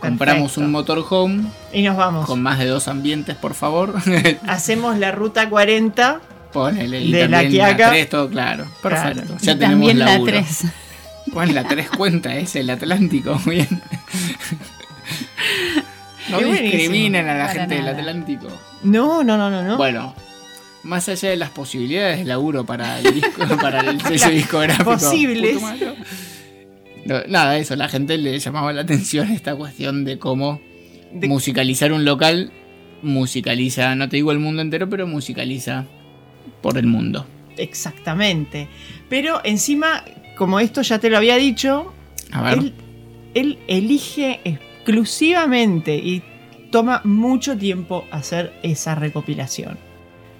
compramos un motorhome Y nos vamos. con más de dos ambientes, por favor. Hacemos la ruta 40. Ponele y De la Quiaca. 3, todo claro. Perfecto. Claro. Ya Y tenemos también la laburo. 3. Bueno, la 3 cuenta, es el Atlántico, bien. No discriminen a la gente del. Atlántico. No, no, no, no, no. Bueno, más allá de las posibilidades de laburo para el disco, para el sello discográfico. Posibles. No, nada, eso, la gente le llamaba la atención esta cuestión de cómo De- musicalizar un local, musicaliza, no te digo el mundo entero, pero musicaliza por el mundo. Exactamente. Pero encima, como esto ya te lo había dicho, A ver. él, él elige exclusivamente y toma mucho tiempo hacer esa recopilación.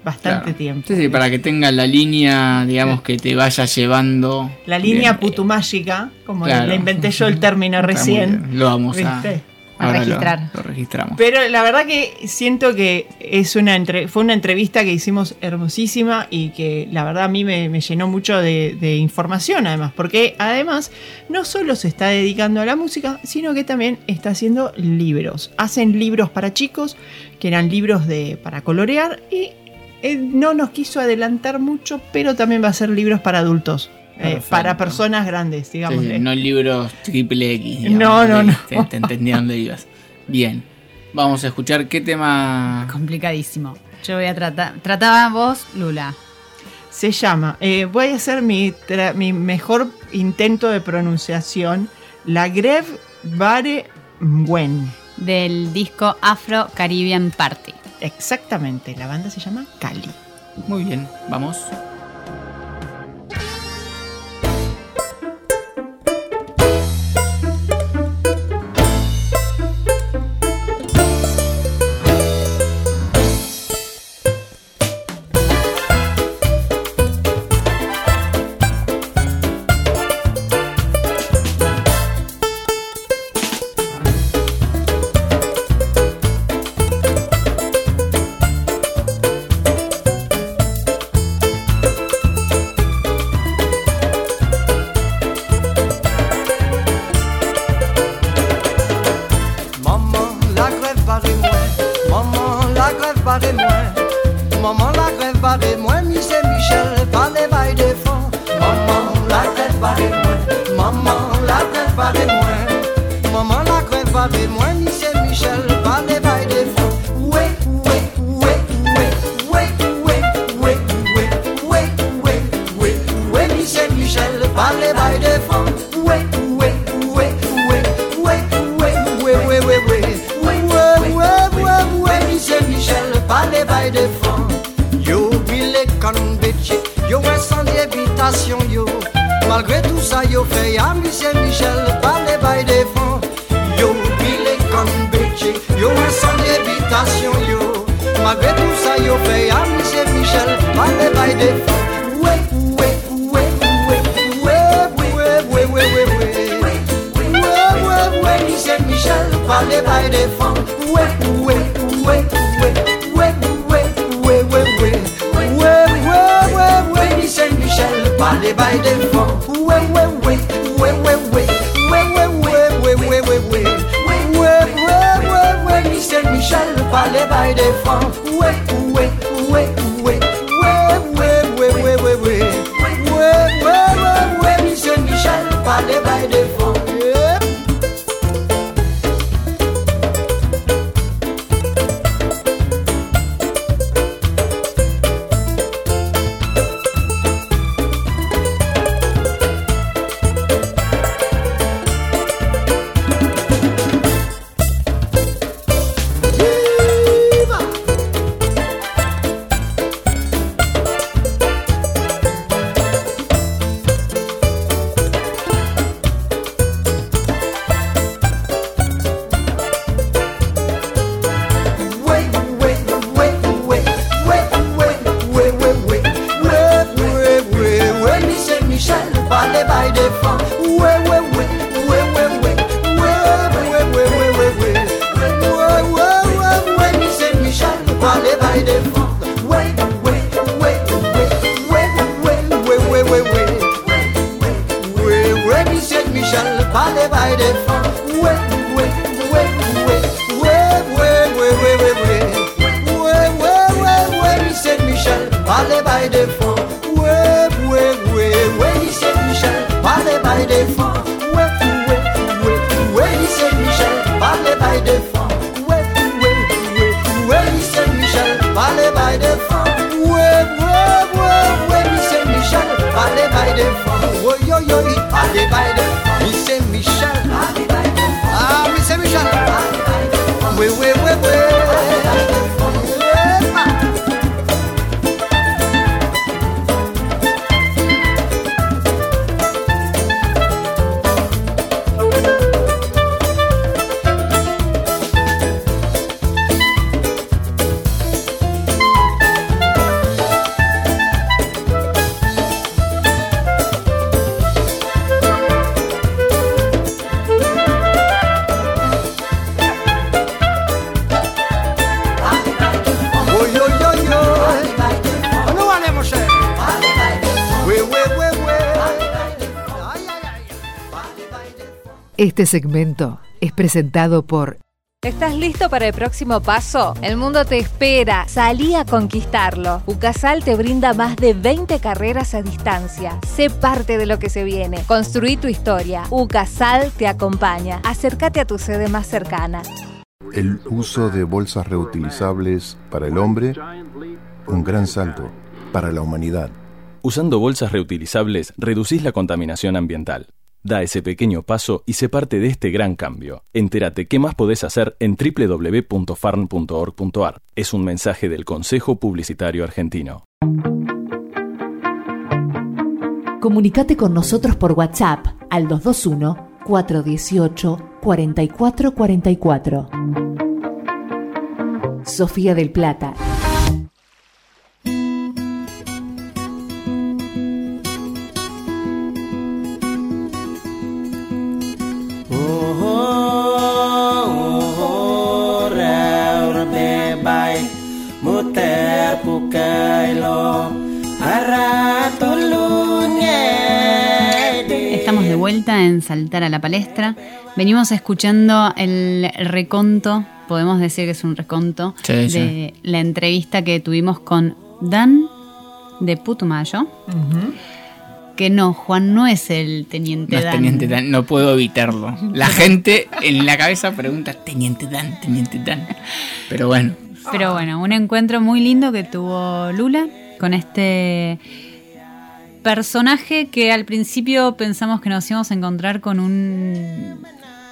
Bastante Claro. tiempo. Sí, sí, para que tenga la línea, digamos, que te vaya llevando. La línea putumágica, como Claro. le inventé yo el término recién. Lo vamos a, ¿viste? A ahora lo- registrar. Lo, registramos. Pero la verdad que siento que es una entre- fue una entrevista que hicimos hermosísima y que la verdad a mí me, me llenó mucho de, de información además, porque además no solo se está dedicando a la música, sino que también está haciendo libros. Hacen libros para chicos, que eran libros de, para colorear y eh, no nos quiso adelantar mucho, pero también va a ser libros para adultos. Eh, para personas grandes, digamos. sí, no libros triple X. No, no, no. Te, te entendí a dónde ibas. Bien. Vamos a escuchar qué tema. Complicadísimo. Yo voy a tratar. Trataba vos, Lula. Se llama, eh, voy a hacer mi, tra- mi mejor intento de pronunciación, la Greve Bare Mwen. Del disco Afro Caribbean Party. Exactamente, la banda se llama Cali. Muy bien, vamos. Este segmento es presentado por ¿Estás listo para el próximo paso? El mundo te espera. Salí a conquistarlo. Ucasal te brinda más de 20 carreras a distancia. Sé parte de lo que se viene. Construí tu historia. Ucasal te acompaña. Acércate a tu sede más cercana. El uso de bolsas reutilizables para el hombre, un gran salto para la humanidad. Usando bolsas reutilizables, reducís la contaminación ambiental. Da ese pequeño paso y sé parte de este gran cambio. Entérate qué más podés hacer en www.farn.org.ar. Es un mensaje del Consejo Publicitario Argentino. Comunicate con nosotros por WhatsApp al 221-418-4444. Sofía del Plata. Estamos de vuelta en Saltar a la Palestra. Venimos escuchando el reconto, podemos decir que es un reconto, Sí, de sí. la entrevista que tuvimos con Dan de Putumayo. Que no, Juan no es el teniente No es Dan. Teniente Dan, no puedo evitarlo. La gente en la cabeza pregunta, Teniente Dan, Teniente Dan. Pero bueno, Pero bueno, un encuentro muy lindo que tuvo Lula con este personaje que al principio pensamos que nos íbamos a encontrar con un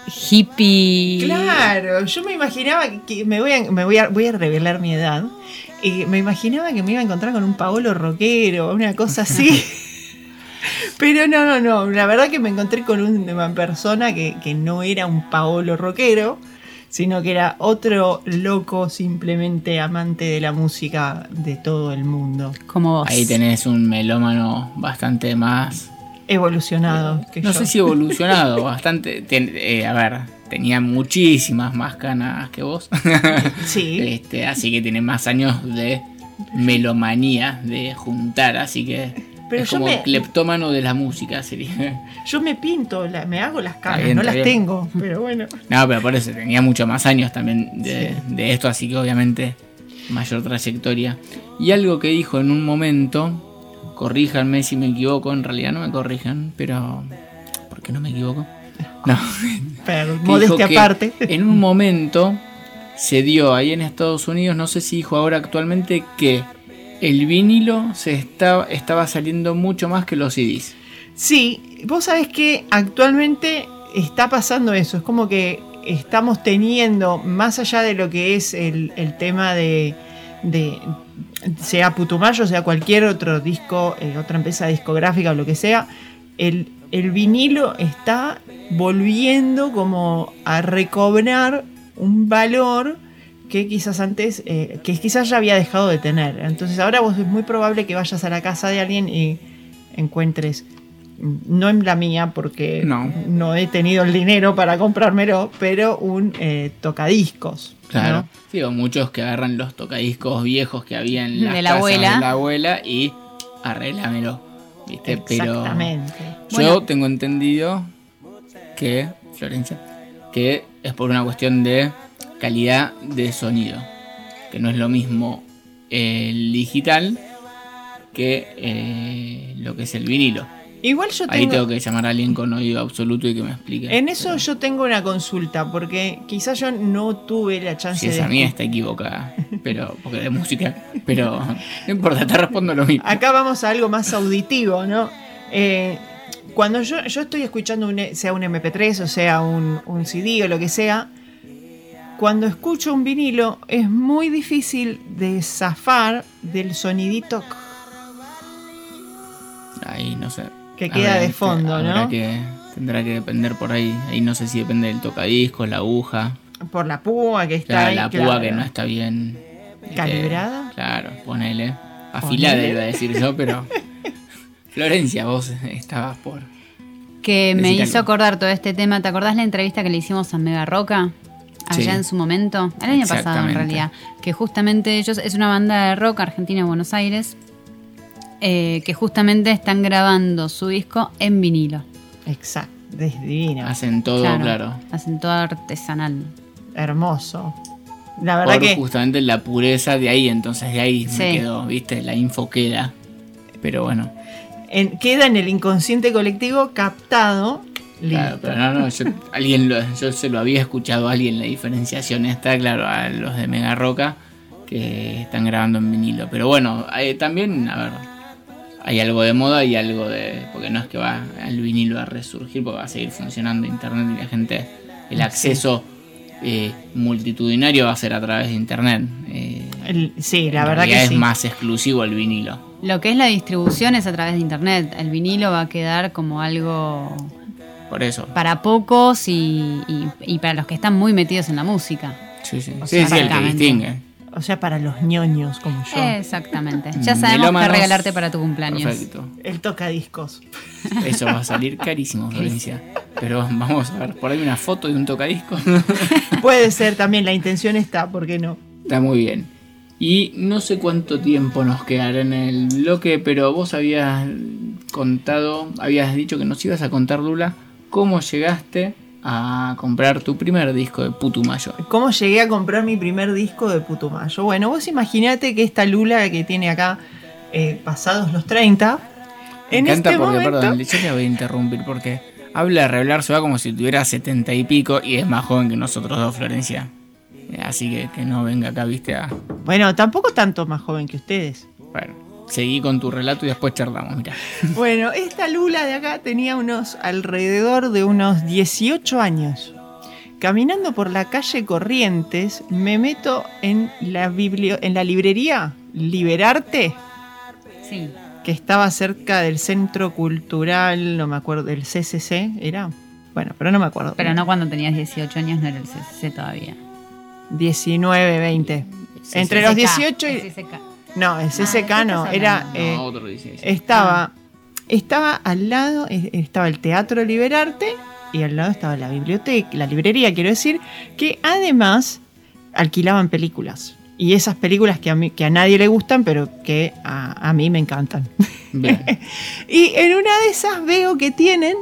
hippie. Claro, yo me imaginaba que me voy a, me voy a, voy a revelar mi edad. Y me imaginaba que me iba a encontrar con un Paolo rockero, una cosa así. Pero no, no, no. La verdad que me encontré con una persona que, que no era un Paolo rockero, sino que era otro loco simplemente amante de la música de todo el mundo. Como vos. ahí tenés un melómano bastante más... Evolucionado. que No yo. sé si evolucionado, bastante... ten- eh, a ver, tenía muchísimas más canas que vos. Sí. Este, así que tiene más años de melomanía, de juntar, así que... Pero es yo como me- cleptómano de la música sería. Yo me pinto, la- me hago las caras, no las bien. tengo, pero bueno. No, pero por eso tenía mucho más años también de, de esto, así que obviamente mayor trayectoria. Y algo que dijo en un momento, corríjanme si me equivoco, en realidad no me corrijan, pero... ¿Por qué no me equivoco? No. Pero, modestia aparte. En un momento se dio ahí en Estados Unidos, no sé si dijo ahora actualmente, que el vinilo se estaba, saliendo mucho más que los CDs. Sí, vos sabés que actualmente está pasando eso. Es como que estamos teniendo, más allá de lo que es el, el tema de, de- sea Putumayo, sea cualquier otro disco, eh, otra empresa discográfica o lo que sea, el, el vinilo está volviendo como a recobrar un valor que quizás antes, eh, que quizás ya había dejado de tener. Entonces ahora vos es muy probable que vayas a la casa de alguien y encuentres no en la mía porque No. no he tenido el dinero para comprármelo, pero un eh, tocadiscos. Claro. ¿no? Sí, o muchos que agarran los tocadiscos viejos que había en De la casas abuela. de la abuela y arréglamelo. ¿Viste? Pero Exactamente. yo Bueno. tengo entendido que, Florencia, que es por una cuestión de calidad de sonido. Que no es lo mismo el digital que eh, lo que es el vinilo. Igual yo Ahí tengo, tengo que llamar a alguien con oído absoluto y que me explique. en eso yo tengo una consulta, porque quizás yo no tuve la chance Si de esa mía está equivocada, pero porque de música, pero no importa, te respondo lo mismo. Acá vamos a algo más auditivo, ¿no? Eh, cuando yo, yo estoy escuchando, un, sea un MP3 o sea un, un CD o lo que sea, cuando escucho un vinilo es muy difícil de zafar del sonidito Ahí no sé. Que queda de fondo, habrá ¿no? Que, tendrá que depender por ahí. Ahí no sé si depende del tocadiscos, la aguja. por la púa que está Claro, ahí. la claro. púa que no está bien. este, ¿Calibrada? claro, ponele. Afilada Ponele. iba a decir yo, pero. Florencia, vos estabas por. Que me hizo algo. acordar todo este tema. ¿Te acordás la entrevista que le hicimos a Mega Roca? Allá Sí. en su momento, el año pasado en realidad, que justamente ellos, es una banda de rock argentina de Buenos Aires, eh, que justamente están grabando su disco en vinilo. Exacto, es divino. Hacen todo, claro. Hacen todo artesanal. Hermoso. La verdad por que justamente la pureza de ahí, entonces de ahí Sí. me quedó, viste, la info queda. Pero bueno, en- queda en el inconsciente colectivo captado. Claro, pero no, no, yo, alguien lo- yo se lo había escuchado a alguien la diferenciación está, claro, a los de Mega Roca que están grabando en vinilo. Pero bueno, hay- también, a ver, hay algo de moda y algo de. Porque no es que va el vinilo a resurgir, porque va a seguir funcionando internet y la gente. El acceso eh, multitudinario va a ser a través de internet. Eh, El- sí, la en verdad que sí. es más exclusivo el vinilo. Lo que es la distribución es a través de internet. El vinilo va a quedar como algo Por eso. para pocos y, y- y para los que están muy metidos en la música. Sí, sí. O Sí, sea, sí, el que distingue. O sea, para los ñoños como yo. Exactamente. Ya sabemos qué regalarte para tu cumpleaños. Perfecto. El tocadiscos. Eso va a salir carísimo, Florencia. Pero vamos a ver, por ahí una foto de un tocadisco. Puede ser también, la intención está, ¿por qué no? Está muy bien. Y no sé cuánto tiempo nos quedará en el bloque, pero vos habías contado, habías dicho que nos ibas a contar, Lula, cómo llegaste a comprar tu primer disco de Putumayo. ¿Cómo llegué a comprar mi primer disco de Putumayo? Bueno, vos imaginate que esta Lula que tiene acá eh, pasados los 30, Me en encanta este porque, momento... perdón, yo te voy a interrumpir porque habla de revelar se va como si tuviera setenta y pico y es más joven que nosotros dos, Florencia. Eh, Así que que no venga acá, viste, a... Bueno, tampoco tanto más joven que ustedes. Bueno, seguí con tu relato y después charlamos, mira. Bueno, esta Lula de acá tenía unos alrededor de unos 18 años. Caminando por la calle Corrientes, me meto en la, biblio- en la librería Liberarte, Sí. que estaba cerca del Centro Cultural, no me acuerdo, del CCC, ¿era? Bueno, pero no me acuerdo. Pero no cuando tenías 18 años, no era el CCC todavía. 19, 20. Entre los 18 y... No, Ah, no, ¿de qué estás era... eh, No, otro estaba, estaba al lado, eh, estaba el Teatro Liberarte y al lado estaba la biblioteca, la librería, quiero decir, que además alquilaban películas. Y esas películas que a, mí, que a nadie le gustan, pero que a, a mí me encantan. Bien. Y en una de esas veo que tienen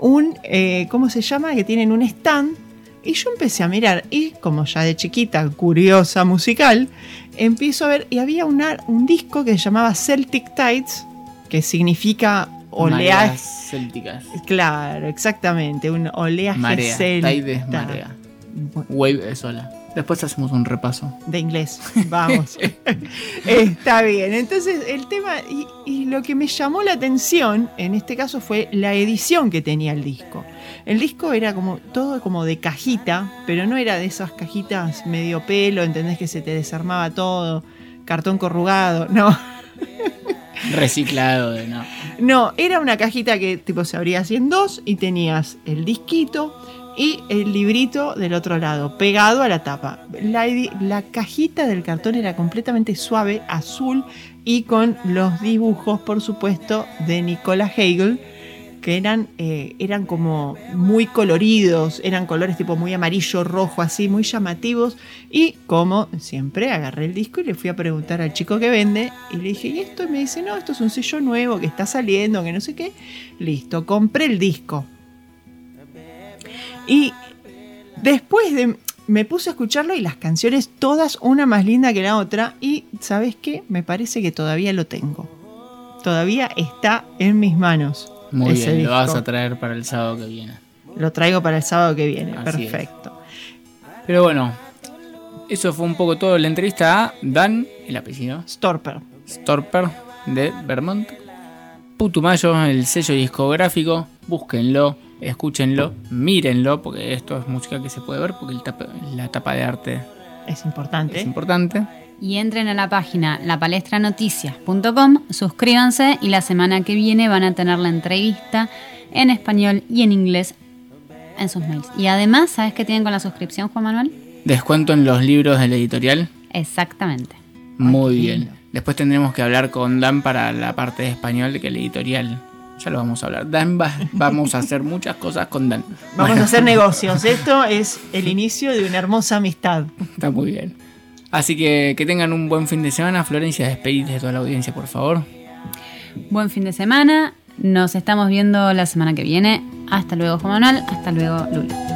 un, eh, ¿cómo se llama? Que tienen un stand. Y yo empecé a mirar. Y como ya de chiquita, curiosa musical, empiezo a ver. Y había una- un disco que se llamaba Celtic Tides, que significa oleaje. Mareas célticas. Claro, exactamente. Un oleaje Marea. celta. Tide es marea. Wave es ola. Después hacemos un repaso. De inglés, vamos. Está bien. Entonces, el tema, y, y lo que me llamó la atención en este caso fue la edición que tenía el disco. El disco era como todo como de cajita, pero no era de esas cajitas medio pelo, ¿entendés? Que se te desarmaba todo, cartón corrugado, no. Reciclado de no. No, era una cajita que tipo se abría así en dos y tenías el disquito y el librito del otro lado, pegado a la tapa. La, la cajita del cartón era completamente suave, azul y con los dibujos, por supuesto, de Nicola Hegel, que eran, eh, eran como muy coloridos, eran colores tipo muy amarillo, rojo, así, muy llamativos. Y como siempre, agarré el disco y le fui a preguntar al chico que vende y le dije, ¿y esto? Y me dice, no, esto es un sello nuevo que está saliendo, que no sé qué. Listo, compré el disco. Y después de... Me puse a escucharlo y las canciones todas una más linda que la otra y ¿sabes qué? Me parece que todavía lo tengo. Todavía está en mis manos. Muy ese bien, lo vas a traer para el sábado que viene. Lo traigo para el sábado que viene. Así es. Perfecto. Pero bueno, eso fue un poco todo la entrevista a Dan, el apellido. Storper. Storper de Vermont. Putumayo, el sello discográfico. Búsquenlo, escúchenlo, mírenlo, porque esto es música que se puede ver, porque el tapa- la tapa de arte Es importante. es importante. Y entren a la página lapalestranoticias.com, suscríbanse y la semana que viene van a tener la entrevista en español y en inglés en sus mails. Y además, ¿sabes qué tienen con la suscripción, Juan Manuel? Descuento en los libros de la editorial. Exactamente. Muy bien. Después tendremos que hablar con Dan para la parte de español de que la editorial. Ya lo vamos a hablar. Dan va- vamos a hacer muchas cosas con Dan. Vamos Bueno, a hacer negocios. Esto es el inicio de una hermosa amistad. Está muy bien. Así que que tengan un buen fin de semana. Florencia, despedite de toda la audiencia, por favor. Buen fin de semana. Nos estamos viendo la semana que viene. Hasta luego, Juan Manuel. Hasta luego, Lula.